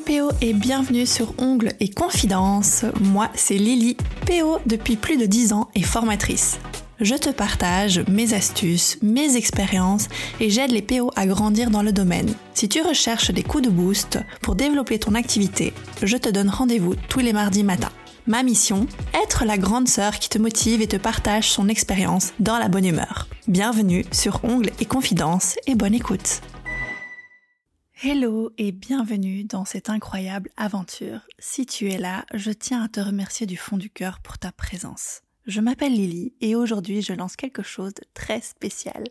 PO et bienvenue sur Ongles et Confidences. Moi, c'est Lily, PO depuis plus de 10 ans et formatrice. Je te partage mes astuces, mes expériences et j'aide les PO à grandir dans le domaine. Si tu recherches des coups de boost pour développer ton activité, je te donne rendez-vous tous les mardis matins. Ma mission Être la grande sœur qui te motive et te partage son expérience dans la bonne humeur. Bienvenue sur Ongles et Confidences et bonne écoute. Hello et bienvenue dans cette incroyable aventure. Si tu es là, je tiens à te remercier du fond du cœur pour ta présence. Je m'appelle Lily et aujourd'hui je lance quelque chose de très spécial.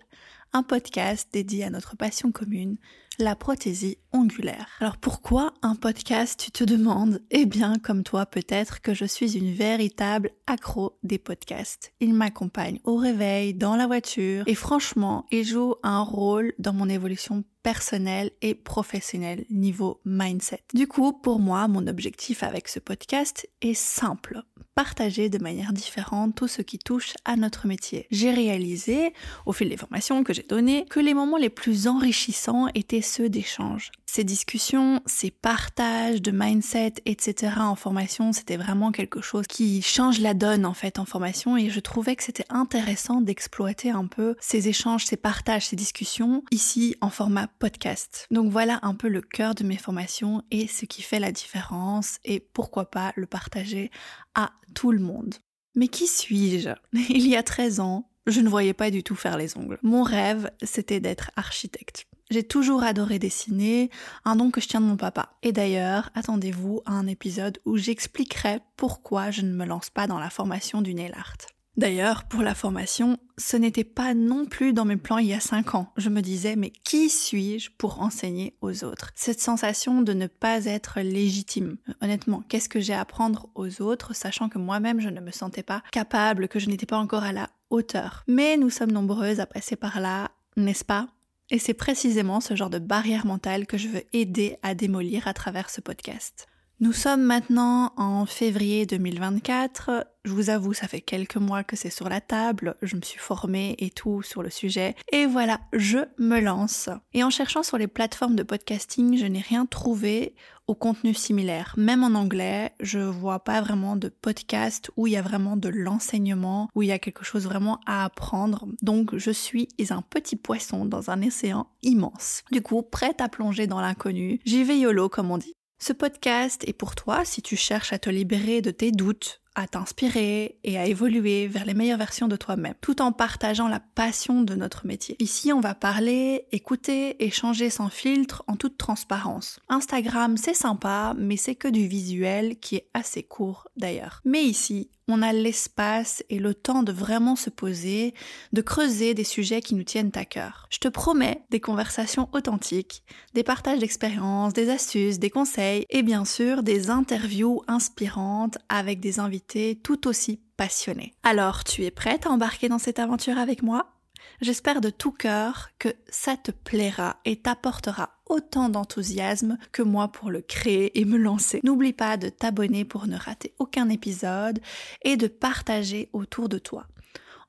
Un podcast dédié à notre passion commune, la prothésie ongulaire. Alors pourquoi un podcast, tu te demandes? Eh bien, comme toi peut-être que je suis une véritable accro des podcasts. Ils m'accompagnent au réveil, dans la voiture, et franchement, ils jouent un rôle dans mon évolution personnelle et professionnelle niveau mindset. Du coup, pour moi, mon objectif avec ce podcast est simple partager de manière différente tout ce qui touche à notre métier. J'ai réalisé, au fil des formations que j'ai données, que les moments les plus enrichissants étaient ceux d'échange. Ces discussions, ces partages de mindset, etc. en formation, c'était vraiment quelque chose qui change la donne en fait en formation et je trouvais que c'était intéressant d'exploiter un peu ces échanges, ces partages, ces discussions ici en format podcast. Donc voilà un peu le cœur de mes formations et ce qui fait la différence et pourquoi pas le partager à tout le monde. Mais qui suis-je? Il y a 13 ans, je ne voyais pas du tout faire les ongles. Mon rêve, c'était d'être architecte. J'ai toujours adoré dessiner, un don que je tiens de mon papa. Et d'ailleurs, attendez-vous à un épisode où j'expliquerai pourquoi je ne me lance pas dans la formation du nail art. D'ailleurs, pour la formation, ce n'était pas non plus dans mes plans il y a 5 ans. Je me disais, mais qui suis-je pour enseigner aux autres? Cette sensation de ne pas être légitime. Honnêtement, qu'est-ce que j'ai à apprendre aux autres, sachant que moi-même je ne me sentais pas capable, que je n'étais pas encore à la hauteur? Mais nous sommes nombreuses à passer par là, n'est-ce pas? Et c'est précisément ce genre de barrière mentale que je veux aider à démolir à travers ce podcast. Nous sommes maintenant en février 2024. Je vous avoue, ça fait quelques mois que c'est sur la table. Je me suis formée et tout sur le sujet. Et voilà, je me lance. Et en cherchant sur les plateformes de podcasting, je n'ai rien trouvé au contenu similaire. Même en anglais, je vois pas vraiment de podcast où il y a vraiment de l'enseignement, où il y a quelque chose vraiment à apprendre. Donc je suis un petit poisson dans un océan immense. Du coup, prête à plonger dans l'inconnu. J'y vais YOLO comme on dit. Ce podcast est pour toi si tu cherches à te libérer de tes doutes, à t'inspirer et à évoluer vers les meilleures versions de toi-même, tout en partageant la passion de notre métier. Ici, on va parler, écouter, échanger sans filtre, en toute transparence. Instagram, c'est sympa, mais c'est que du visuel qui est assez court d'ailleurs. Mais ici, on a l'espace et le temps de vraiment se poser, de creuser des sujets qui nous tiennent à cœur. Je te promets des conversations authentiques, des partages d'expériences, des astuces, des conseils et bien sûr des interviews inspirantes avec des invités tout aussi passionnés. Alors, tu es prête à embarquer dans cette aventure avec moi? J'espère de tout cœur que ça te plaira et t'apportera autant d'enthousiasme que moi pour le créer et me lancer. N'oublie pas de t'abonner pour ne rater aucun épisode et de partager autour de toi.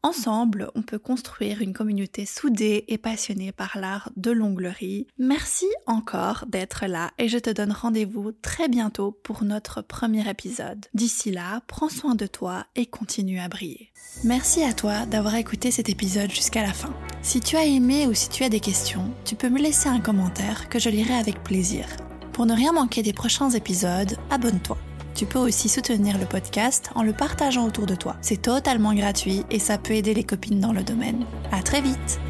Ensemble, on peut construire une communauté soudée et passionnée par l'art de l'onglerie. Merci encore d'être là et je te donne rendez-vous très bientôt pour notre premier épisode. D'ici là, prends soin de toi et continue à briller. Merci à toi d'avoir écouté cet épisode jusqu'à la fin. Si tu as aimé ou si tu as des questions, tu peux me laisser un commentaire que je lirai avec plaisir. Pour ne rien manquer des prochains épisodes, abonne-toi. Tu peux aussi soutenir le podcast en le partageant autour de toi. C'est totalement gratuit et ça peut aider les copines dans le domaine. À très vite!